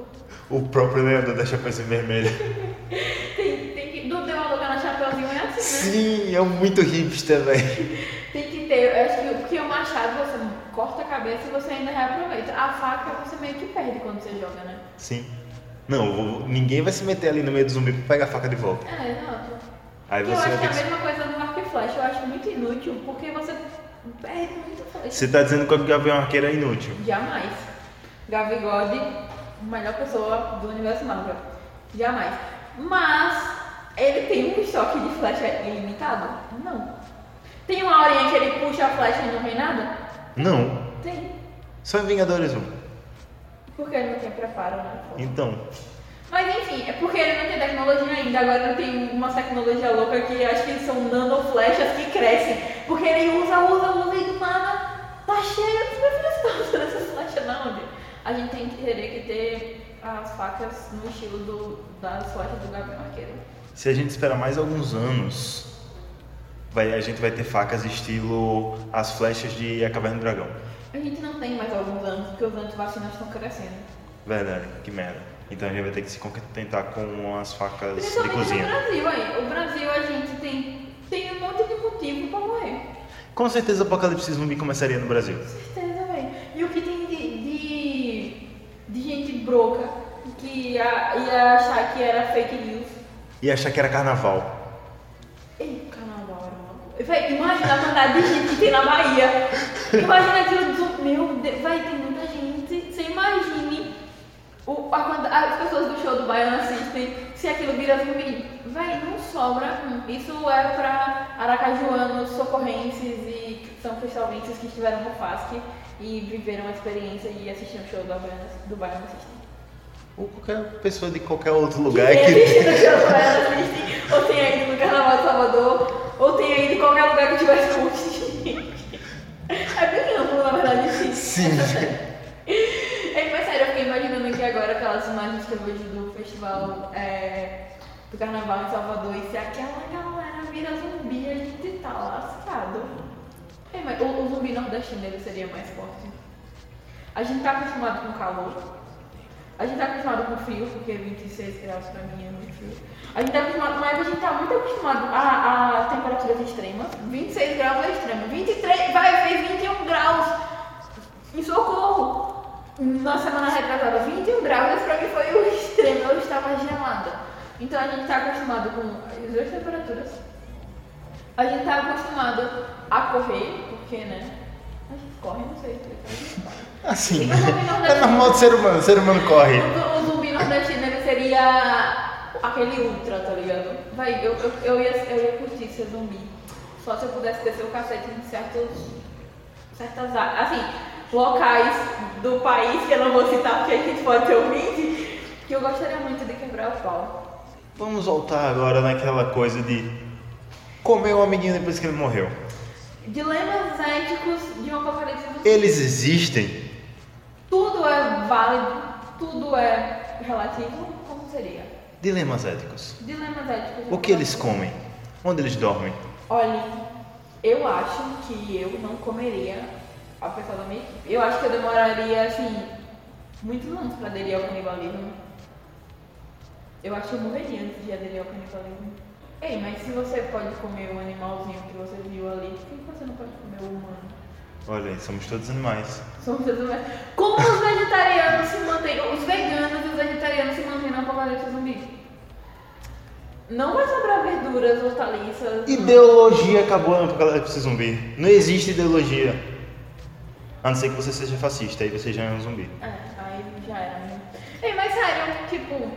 O próprio lenhador da Chapeuzinho Vermelha. *laughs* Tem, tem que. Do teu alugar na Chapeuzinho é assim, né? Sim, é muito hipster, velho. *laughs* Tem que ter, eu acho que porque o machado você corta a cabeça e você ainda reaproveita. A faca você meio que perde quando você joga, né? Sim. Não, vou- ninguém vai se meter ali no meio do zumbi pra pegar a faca de volta. É, exato. Aí eu você acho vai que é a mesma coisa do arco e flecha, eu acho muito inútil, porque você perde muita flecha. Você tá dizendo que o Gavião Arqueiro é inútil. Jamais. Gavigode, melhor pessoa do universo Marvel. Jamais. Mas ele tem um estoque de flecha ilimitado? Não. Tem uma horinha que ele puxa a flecha e não vem nada? Não. Tem. Só em Vingadores 1. Porque ele não tem preparo, né? Então, Mas enfim, é porque ele não tem tecnologia ainda. Agora ele tem uma tecnologia louca que acho que são nanoflechas que crescem. Porque ele usa, usa, usa e do nada tá cheio de reflexões dessas flechas na onde? A gente tem que teria que ter as facas no estilo do, das flechas do Gabriel Arqueiro. se a gente esperar mais alguns anos, vai, a gente vai ter facas estilo as flechas de A Caverna do Dragão. A gente não tem mais alguns anos, porque os antivacinas estão crescendo. Verdade, que merda. Então a gente vai ter que se contentar com as facas de Principalmente no cozinha. Brasil aí. O Brasil a gente tem, tem um monte de motivo pra morrer. Com certeza o apocalipse zumbi começaria no Brasil. certeza, velho. E o que tem de, broca que ia, ia achar que era fake news. E achar que era carnaval. Ei, carnaval era uma... Véi, imagina a quantidade de gente que tem na Bahia. Imagina aquilo do... Meu Deus, vai tem muita gente. Você imagine o, a, as pessoas do show do Baiano assistem se aquilo vira zumbi. Véi, não sobra. Isso é pra aracajuanos, socorrenses e são cristalvenses que estiveram no FASC e viveram a experiência e assistiram o show do Baiano, do Baiano assistem. Ou qualquer pessoa de qualquer outro lugar Tem que. assistido o show do Baiano assistem, ou tem aí no Carnaval de Salvador, ou tem aí de qualquer lugar que tivesse curte. É bem amplo, na verdade, sim. Sim. *laughs* É, mas sério, eu fiquei imaginando aqui agora aquelas imagens que eu vejo do festival é, do carnaval em Salvador e se aquela galera vira zumbi, a gente tá lascado. É, mas o, o zumbi nordestino seria mais forte. A gente tá acostumado com calor. A gente tá acostumado com frio, porque 26 graus pra mim é muito frio. A gente tá acostumado, mas a gente tá muito acostumado a, a temperaturas extremas. 26 graus é extremo. 23, vai, fez 21 graus em socorro. Na semana retrasada, 21 graus, pra mim foi o extremo, eu estava gelada. Então a gente está acostumado com as duas temperaturas. A gente está acostumado a correr, porque, né? A gente corre, não sei, corre. Assim. E o zumbi É normal do ser humano, o ser humano corre. o, o zumbi nordestino ele seria aquele ultra, tá ligado? Vai, eu, eu, eu, ia, eu ia curtir ser zumbi. Só se eu pudesse descer o cacete em certos, certas áreas. Assim, locais do país que eu não vou citar porque a gente pode ter ouvinte, que eu gostaria muito de quebrar o pau. Vamos voltar agora naquela coisa de comer o amiguinho depois que ele morreu. Dilemas éticos de um apocalipse. Eles existem? Tudo é válido, tudo é relativo. Como seria? Dilemas éticos. Dilemas éticos. O que eles comem? Onde eles dormem? Olha, eu acho que eu não comeria a pessoa da minha equipe. Eu acho que eu demoraria, assim, muitos anos pra aderir ao canibalismo. Eu acho que eu morreria antes de aderir ao canibalismo. Ei, mas se você pode comer o animalzinho que você viu ali, por que você não pode comer o humano? Olha aí, somos todos animais. Somos seres humanos. Como os vegetarianos se mantêm, os veganos e os vegetarianos se mantêm no apocalipse zumbi? Não vai sobrar verduras, hortaliças. Ideologia acabou no apocalipse zumbi. Não existe ideologia. A não ser que você seja fascista, aí você já é um zumbi. É, aí já era. né? Ei, mas sério, tipo,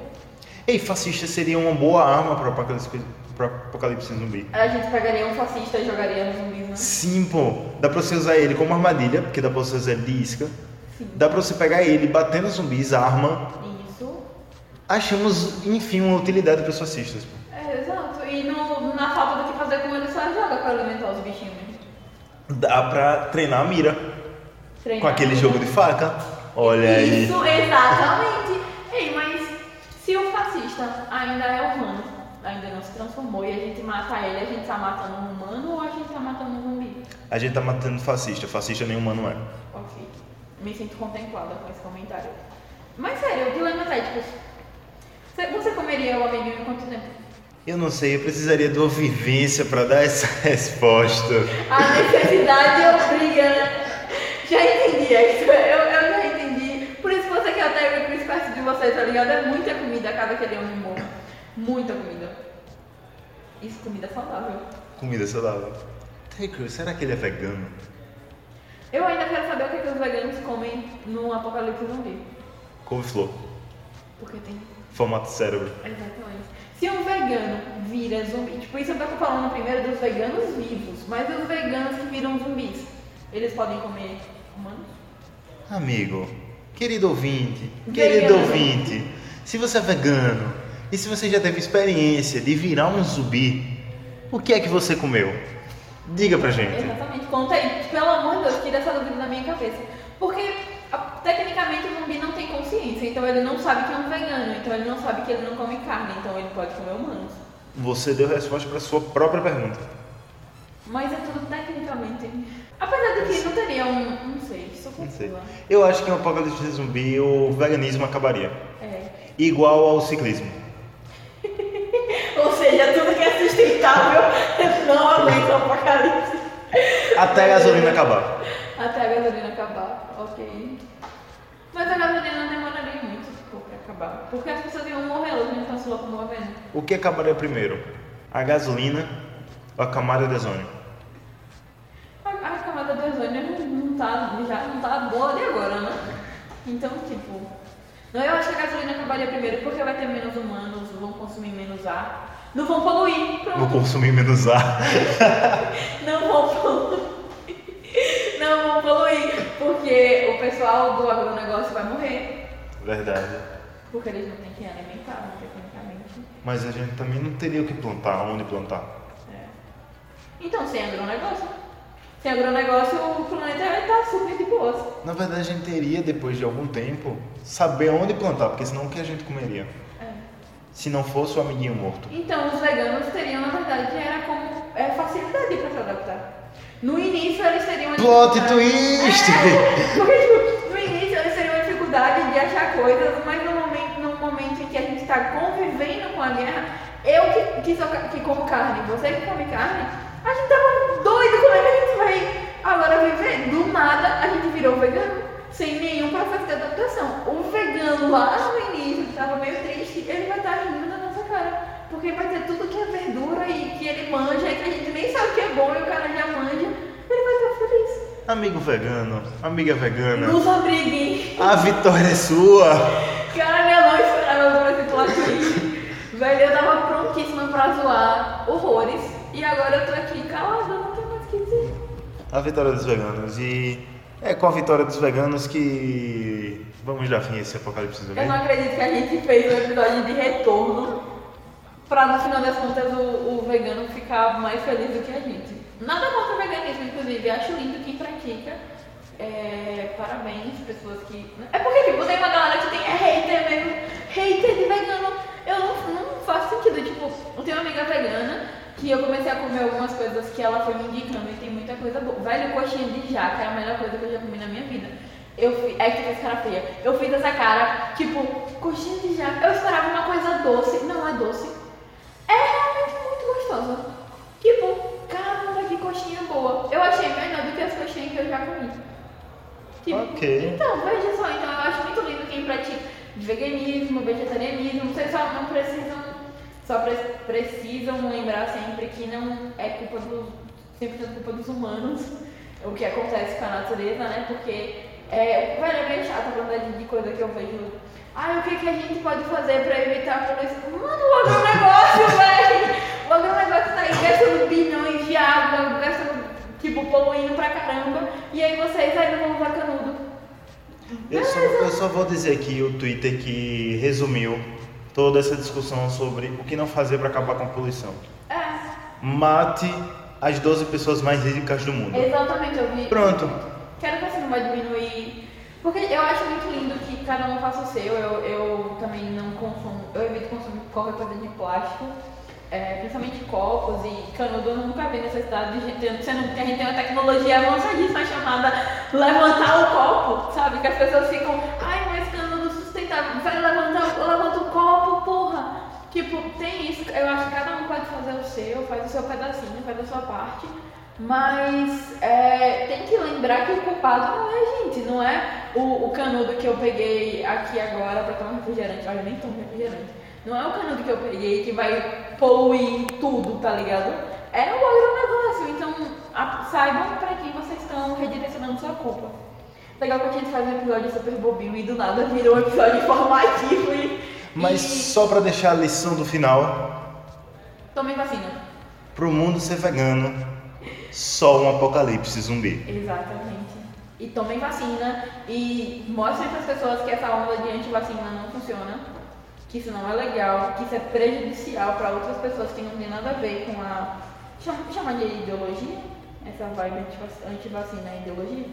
Ei, fascista seria uma boa arma para apocalipse, pro apocalipse zumbi. a gente pegaria um fascista e jogaria nos zumbis, né? Sim, pô. Dá pra você usar ele como armadilha, porque dá pra você usar ele de isca. Sim. Dá pra você pegar ele, bater nos zumbis, arma. Isso. Achamos, enfim, uma utilidade para os fascistas. pô. É, exato. E no, na falta do que fazer com ele, só joga pra alimentar os bichinhos. Dá pra treinar a mira Treinar. com aquele jogo de faca. Olha aí. Isso, exatamente. Ei, mas se o fascista ainda é humano, se transformou e a gente mata ele, a gente tá matando um humano ou a gente tá matando um zumbi? A gente tá matando fascista. Fascista nenhum humano é. Ok. Me sinto contemplada com esse comentário. Mas sério, dilemas éticos. Você, você comeria o amiguinho em quanto tempo? Eu não sei, eu precisaria de uma vivência para dar essa *laughs* resposta. A necessidade obriga, né? Já entendi, Hector. Eu, eu já entendi. Por isso você quer até pro espécie de vocês, tá ligado? É muita comida cada que ele é um morro. Muita comida. Isso, comida saudável. Comida saudável. Taker, será que ele é vegano? Eu ainda quero saber o que, que os veganos comem no apocalipse zumbi. Couve-flor. Porque tem. Formato cérebro. Exatamente. Se um vegano vira zumbi, tipo, isso eu tô falando primeiro dos veganos vivos, mas os veganos que viram zumbis, eles podem comer humanos? Amigo, querido ouvinte, Vegano. querido ouvinte, se você é vegano e se você já teve experiência de virar um zumbi, o que é que você comeu? Diga pra gente. Exatamente, conta aí. Pelo amor de Deus, tira essa dúvida da minha cabeça. Porque, tecnicamente, o zumbi não tem consciência, então ele não sabe que é um vegano, então ele não sabe que ele não come carne, então ele pode comer humanos. Você deu resposta para sua própria pergunta. Mas é tudo tecnicamente. Apesar de que não teria um. Não sei, sei. confia. Eu acho que em um apocalipse zumbi o veganismo acabaria. É. Igual ao ciclismo. Ou seja, tudo que sustentável *laughs* não aguenta o apocalipse. Até a gasolina acabar. Até a gasolina acabar, ok. Mas a gasolina demoraria muito, tipo. acabar. Porque as pessoas iam morrer, elas não estão se locomovendo. O que acabaria primeiro? A gasolina ou a camada de ozônio? A, a camada de ozônio não, não tá, já não tá boa de agora, né? Então, tipo. Não, eu acho que a gasolina acabaria primeiro porque vai ter menos humanos, vão consumir menos ar. Não vão poluir, pronto. Vou consumir menos ar. *laughs* Não vão poluir. Não vão poluir, porque o pessoal do agronegócio vai morrer. Verdade. Porque eles não têm que alimentar, né, tecnicamente. Mas a gente também não teria o que plantar, onde plantar. É. Então, sem agronegócio. Sem agronegócio, o planeta vai estar super de boas. Na verdade, a gente teria, depois de algum tempo, saber onde plantar, porque senão o que a gente comeria? Se não fosse o amiguinho morto. Então, os veganos teriam, na verdade, era como é, facilidade para se adaptar. No início, eles teriam Plot dificuldade- twist! É, porque, tipo, no início, eles teriam dificuldade de achar coisas, mas no momento, no momento em que a gente está convivendo com a guerra, eu que, que, sou, que como carne, você que come carne, a gente tava doido como é que a gente vai agora viver. Do nada, a gente virou vegano, sem nenhum processo de adaptação. O vegano lá no Porque vai ter tudo que é verdura e que ele manja e que a gente nem sabe que é bom e o cara já manja. Ele vai estar feliz. Amigo vegano, amiga vegana, Nos abriguem. a vitória é sua! Cara, minha não esperava por esse plot twist. Velho, eu tava prontíssima pra zoar horrores. E agora eu tô aqui calada, não tem mais o que dizer. A vitória dos veganos. E é com a vitória dos veganos que vamos dar fim a esse apocalipse zumbi. Eu não acredito que a gente fez um episódio de retorno pra no final das contas o, o vegano ficar mais feliz do que a gente. Nada contra o veganismo, inclusive, acho lindo quem pratica. É, parabéns, pessoas que. É porque tipo, tem uma galera que tem é hater mesmo, hater de vegano. Eu não, não faço sentido. Tipo, eu tenho uma amiga vegana que eu comecei a comer algumas coisas que ela foi me indicando e tem muita coisa boa. Velho, coxinha de jaca é a melhor coisa que eu já comi na minha vida. Eu fi, é que tu fez cara feia. Eu fiz essa cara, tipo, coxinha de jaca. Eu esperava uma coisa doce. Não é doce. É realmente muito gostosa. Tipo, caramba, que coxinha boa. Eu achei melhor do que as coxinhas que eu já comi. Tipo, Ok. Então, veja só, então eu acho muito lindo quem pratica veganismo, vegetarianismo. Vocês só não precisam, só pre- precisam lembrar sempre que não é culpa dos, 100% culpa dos humanos *laughs* o que acontece com a natureza, né? Porque, é, velho, é meio chato a quantidade de coisa que eu vejo. Ai, o que, que a gente pode fazer pra evitar a poluição? Mano, o agronegócio, *laughs* velho! O agronegócio tá aí gastando bilhões de água, gastando, tipo, poluindo pra caramba. E aí vocês ainda vão usar canudo. Eu só, eu só vou dizer aqui o Twitter que resumiu toda essa discussão sobre o que não fazer para acabar com a poluição. É, Mate as 12 pessoas mais ricas do mundo. exatamente, eu vi. Pronto. Quero ver se não vai diminuir. Porque eu acho muito lindo que cada um faça o seu. Eu, eu também não consumo, eu evito consumir qualquer coisa de plástico. é, principalmente copos e canudo, eu nunca vi necessidade de gente, sendo que a gente tem uma tecnologia avançadíssima chamada levantar o copo, sabe? Que as pessoas ficam, ai, mas canudo sustentável, vai levantar, levanta o copo, porra. Tipo, tem isso, eu acho que cada um pode fazer o seu, faz o seu pedacinho, faz a sua parte. Mas é, tem que lembrar que o culpado não é a gente, não é o, o canudo que eu peguei aqui agora pra tomar refrigerante. Olha, eu nem tomo refrigerante. Não é o canudo que eu peguei que vai poluir tudo, tá ligado? É o agronegócio. Então, a- saibam pra quem vocês estão redirecionando sua culpa. Legal que a gente faz um episódio super bobinho e do nada virou um episódio informativo e. Mas e... só para deixar a lição do final, Tomem vacina. pro mundo ser vegano, só um apocalipse zumbi. Exatamente. E tomem vacina e mostrem para as pessoas que essa onda de antivacina não funciona, que isso não é legal, que isso é prejudicial para outras pessoas que não tem nada a ver com a. Chama, chama de ideologia? Essa vibe antivac- antivacina é ideologia?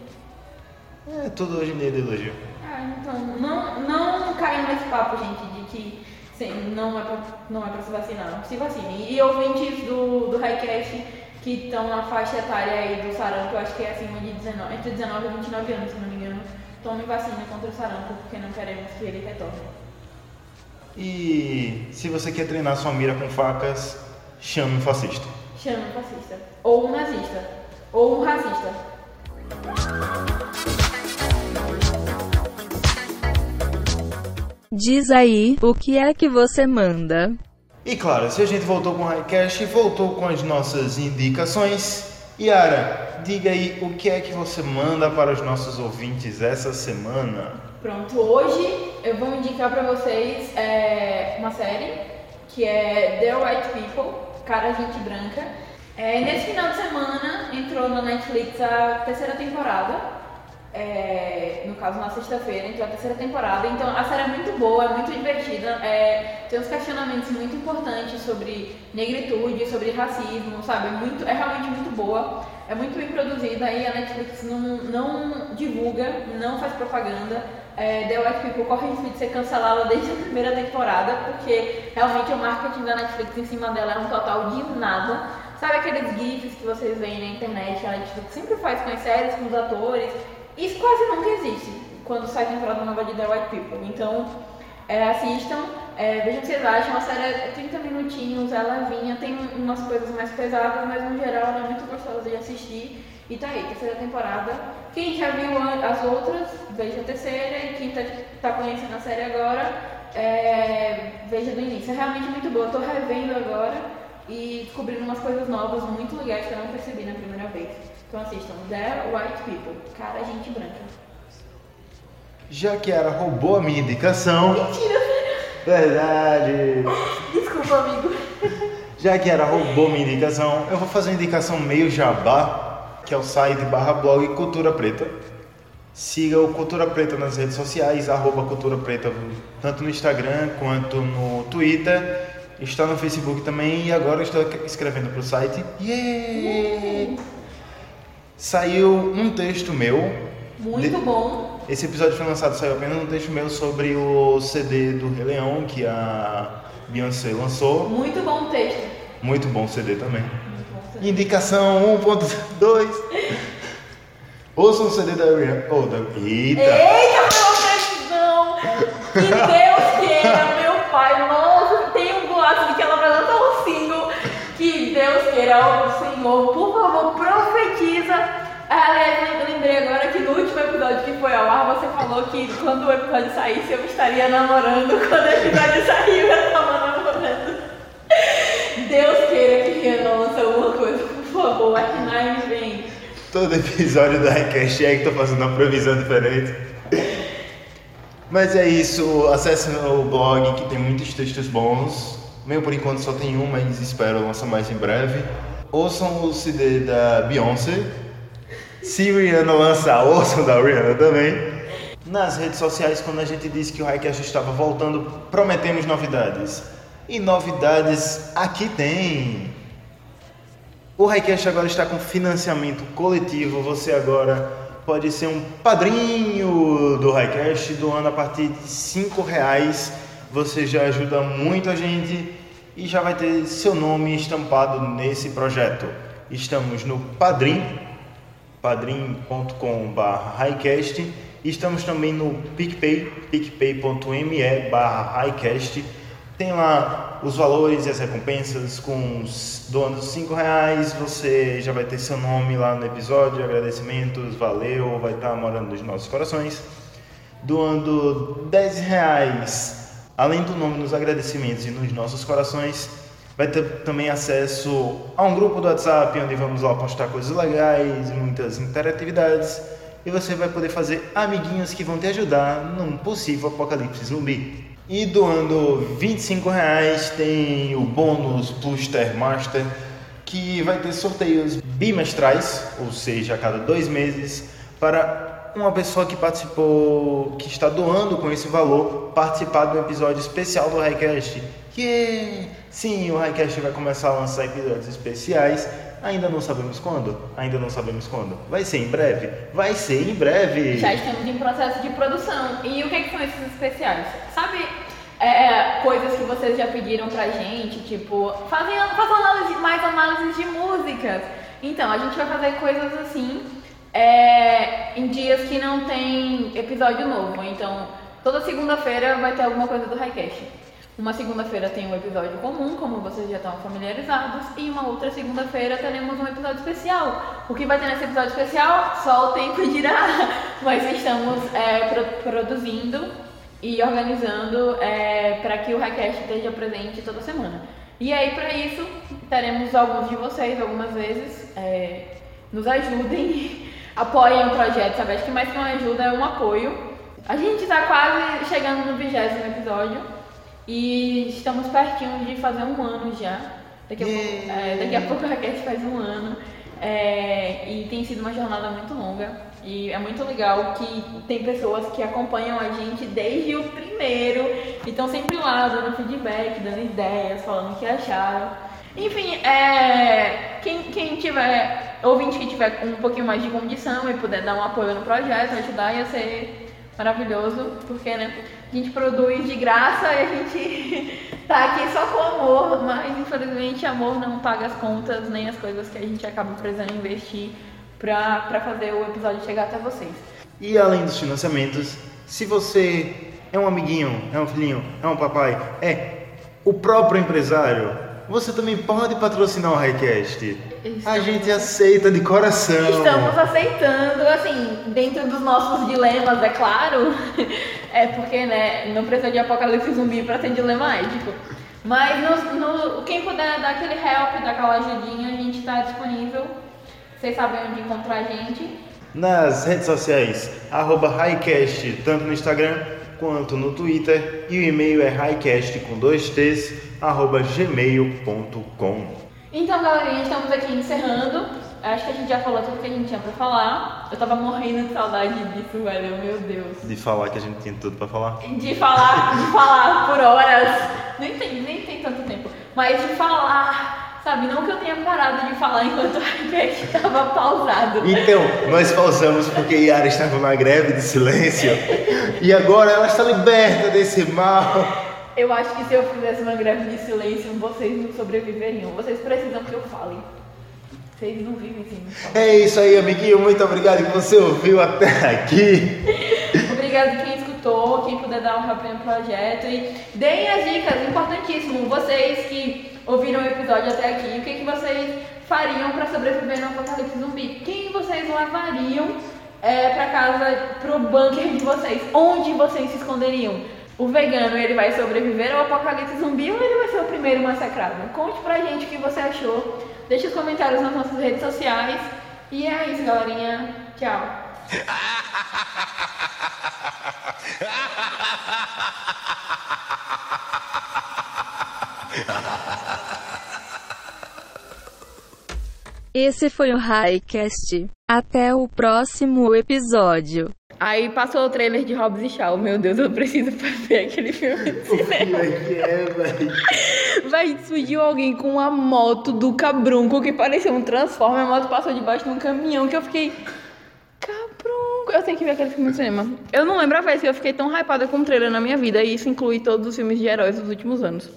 É tudo hoje em dia ideologia. Ah, então não, não caiam nesse papo, gente, de que sim, não, é pra, não é pra se vacinar. Se vacinem. E ouvintes do, do Highcast que estão na faixa etária aí do sarampo, eu acho que é acima de 19, entre 19 e 29 anos, se não me engano, tomem vacina contra o sarampo, porque não queremos que ele retorne. E se você quer treinar sua mira com facas, chame um fascista. Chama um fascista. Ou um nazista. Ou um racista. Diz aí, o que é que você manda? E claro, se a gente voltou com o Highcast, voltou com as nossas indicações. Yara, diga aí o que é que você manda para os nossos ouvintes essa semana. Pronto, hoje eu vou indicar pra vocês é, uma série que é The White People, Cara Gente Branca. É, nesse final de semana entrou na Netflix a terceira temporada. É, no caso na sexta-feira, entrou a terceira temporada. Então a série é muito boa, é muito divertida. É, tem uns questionamentos muito importantes sobre negritude, sobre racismo, sabe? É, muito, é realmente muito boa, é muito bem produzida e a Netflix não, não divulga, não faz propaganda. É, The White People corre risco de ser cancelada desde a primeira temporada, porque realmente o marketing da Netflix em cima dela é um total de nada. Sabe aqueles GIFs que vocês veem na internet, a Netflix sempre faz com as séries, com os atores? Isso quase nunca existe quando sai temporada nova de The White People. Então, é, assistam, é, vejam o que vocês acham. A série é 30 minutinhos, ela vinha, tem umas coisas mais pesadas, mas no geral ela é muito gostosa de assistir. E tá aí, terceira temporada. Quem já viu as outras, veja a terceira. E quem tá, tá conhecendo a série agora, é, veja do início. É realmente muito boa. Tô revendo agora e descobrindo umas coisas novas muito legais que eu não percebi na primeira vez. Então assistam The White People, cara, gente branca. Já que ela roubou a minha indicação. Mentira, Verdade. Desculpa, amigo. Já que ela roubou minha indicação, eu vou fazer uma indicação meio jabá, que é o site barra blog Cultura Preta. Siga o Cultura Preta nas redes sociais, arroba Cultura Preta, tanto no Instagram quanto no Twitter. Está no Facebook também e agora estou escrevendo para o site. Yeah! Saiu um texto meu. Muito De- bom. Esse episódio foi lançado, saiu apenas um texto meu sobre o CD do Rei Leão que a Beyoncé lançou. Muito bom texto. Muito bom CD também. Bom texto. Indicação 1.2. Ouça o CD da Rihanna. Oh, da... Eita! Eita, precisão! Que Deus queira, meu pai. Nossa, tem um boato de que ela vai lançar um single. Que Deus queira, o Senhor, por favor, profetiza. Ah, Aliás, eu lembrei agora que no último episódio que foi ao ar, você falou que quando o episódio saísse eu estaria namorando. *laughs* Quando o episódio saiu, eu tava namorando. Deus queira que Rihanna lance alguma coisa, por favor. Aqui Nine vem. Todo episódio da Request é que tô fazendo uma previsão diferente. Mas é isso, acesse o blog que tem muitos textos bons. Meu por enquanto só tem um, mas espero lançar mais em breve. Ouçam o CD da Beyoncé. Se Rihanna lançar, ouçam da Rihanna também. Nas redes sociais, quando a gente disse que o Highcast estava voltando, prometemos novidades. E novidades aqui tem. O Highcast agora está com financiamento coletivo. Você agora pode ser um padrinho do Highcast, doando a partir de 5 reais. Você já ajuda muito a gente e já vai ter seu nome estampado nesse projeto. Estamos no Padrim, padrim.com.br estamos também no PicPay, picpay.me barra. Tem lá os valores e as recompensas com os doando 5 reais, você já vai ter seu nome lá no episódio, agradecimentos, valeu, vai estar morando nos nossos corações. Doando 10 reais, além do nome nos agradecimentos e nos nossos corações, vai ter também acesso a um grupo do WhatsApp, onde vamos lá postar coisas legais, muitas interatividades, e você vai poder fazer amiguinhos que vão te ajudar num possível apocalipse zumbi. E doando 25 reais tem o bônus Pluster Master, que vai ter sorteios bimestrais, ou seja, a cada dois meses, para uma pessoa que participou, que está doando com esse valor, participar um episódio especial do Highcast. Yeah! Sim, o Highcast vai começar a lançar episódios especiais. Ainda não sabemos quando? Ainda não sabemos quando. Vai ser em breve? Vai ser em breve! Já estamos em processo de produção. E o que, que são esses especiais? Sabe é, coisas que vocês já pediram pra gente, tipo, fazem, fazem análise, mais análises de músicas. Então, a gente vai fazer coisas assim é, em dias que não tem episódio novo. Então, toda segunda-feira vai ter alguma coisa do Highcast. Uma segunda-feira tem um episódio comum, como vocês já estão familiarizados, e uma outra segunda-feira teremos um episódio especial. O que vai ter nesse episódio especial, só o tempo dirá. *laughs* Mas estamos é, pro- produzindo e organizando é, para que o Highcast esteja presente toda semana. E aí, para isso, teremos alguns de vocês, algumas vezes, é, nos ajudem, *laughs* apoiem o projeto? Acho que mais que uma ajuda é um apoio. A gente está quase chegando no vigésimo episódio e estamos pertinho de fazer um ano já. Daqui a, pouco, é, daqui a pouco a Raquel faz um ano. É, e tem sido uma jornada muito longa. E é muito legal que tem pessoas que acompanham a gente desde o primeiro e estão sempre lá dando feedback, dando ideias, falando o que acharam. Enfim, é, quem, quem tiver, ouvinte que tiver um pouquinho mais de condição e puder dar um apoio no projeto, ajudar, ia ser maravilhoso, porque né, a gente produz de graça e a gente *laughs* tá aqui só com amor, mas infelizmente amor não paga as contas nem as coisas que a gente acaba precisando investir para fazer o episódio chegar até vocês. E além dos financiamentos, se você é um amiguinho, é um filhinho, é um papai, é o próprio empresário, você também pode patrocinar o Highcast. A gente aceita de coração. Estamos aceitando, assim, dentro dos nossos dilemas, é claro. *laughs* É porque, né, não precisa de apocalipse zumbi para ter dilema ético. Mas no, no, quem puder dar aquele help, dar aquela ajudinha, a gente está disponível vocês sabem onde encontrar a gente? Nas redes sociais, arroba Highcast, tanto no Instagram quanto no Twitter. E o e-mail é highcast com dois T's, arroba gmail.com. Então, galerinha, estamos aqui encerrando. Acho que a gente já falou tudo que a gente tinha pra falar. Eu tava morrendo de saudade disso, velho. Meu Deus. De falar que a gente tinha tudo pra falar? De falar, de falar por horas. Nem tem, nem tem tanto tempo. Mas de falar Sabe, não que eu tenha parado de falar enquanto *laughs* a enquete estava pausado. Então, nós pausamos porque Yara estava numa greve de silêncio e agora ela está liberta desse mal. Eu acho que se eu fizesse uma greve de silêncio, vocês não sobreviveriam. Vocês precisam que eu fale. Vocês não vivem sem É isso aí, amiguinho. Muito obrigado que você ouviu até aqui. *laughs* obrigado quem escutou, quem puder dar um apoio no projeto. E deem as dicas, importantíssimo. Vocês que ouviram o episódio até aqui, o que, que vocês fariam para sobreviver no apocalipse zumbi? Quem vocês levariam é, para casa, pro bunker de vocês? Onde vocês se esconderiam? O vegano, ele vai sobreviver ao apocalipse zumbi ou ele vai ser o primeiro massacrado? Conte pra gente o que você achou. Deixe os comentários nas nossas redes sociais. E é isso, galerinha. Tchau. Esse foi o Highcast. Até o próximo episódio. Aí passou o trailer de Hobbs e Shaw. Meu Deus, eu preciso ver aquele filme de cinema. é, Vai, surgiu alguém com uma moto do Cabrunco que parecia um Transformer. A moto passou debaixo de um caminhão que eu fiquei... Cabrunco. Eu tenho que ver aquele filme de cinema. Eu não lembro a vez que eu fiquei tão hypada com um trailer na minha vida. E isso inclui todos os filmes de heróis dos últimos anos.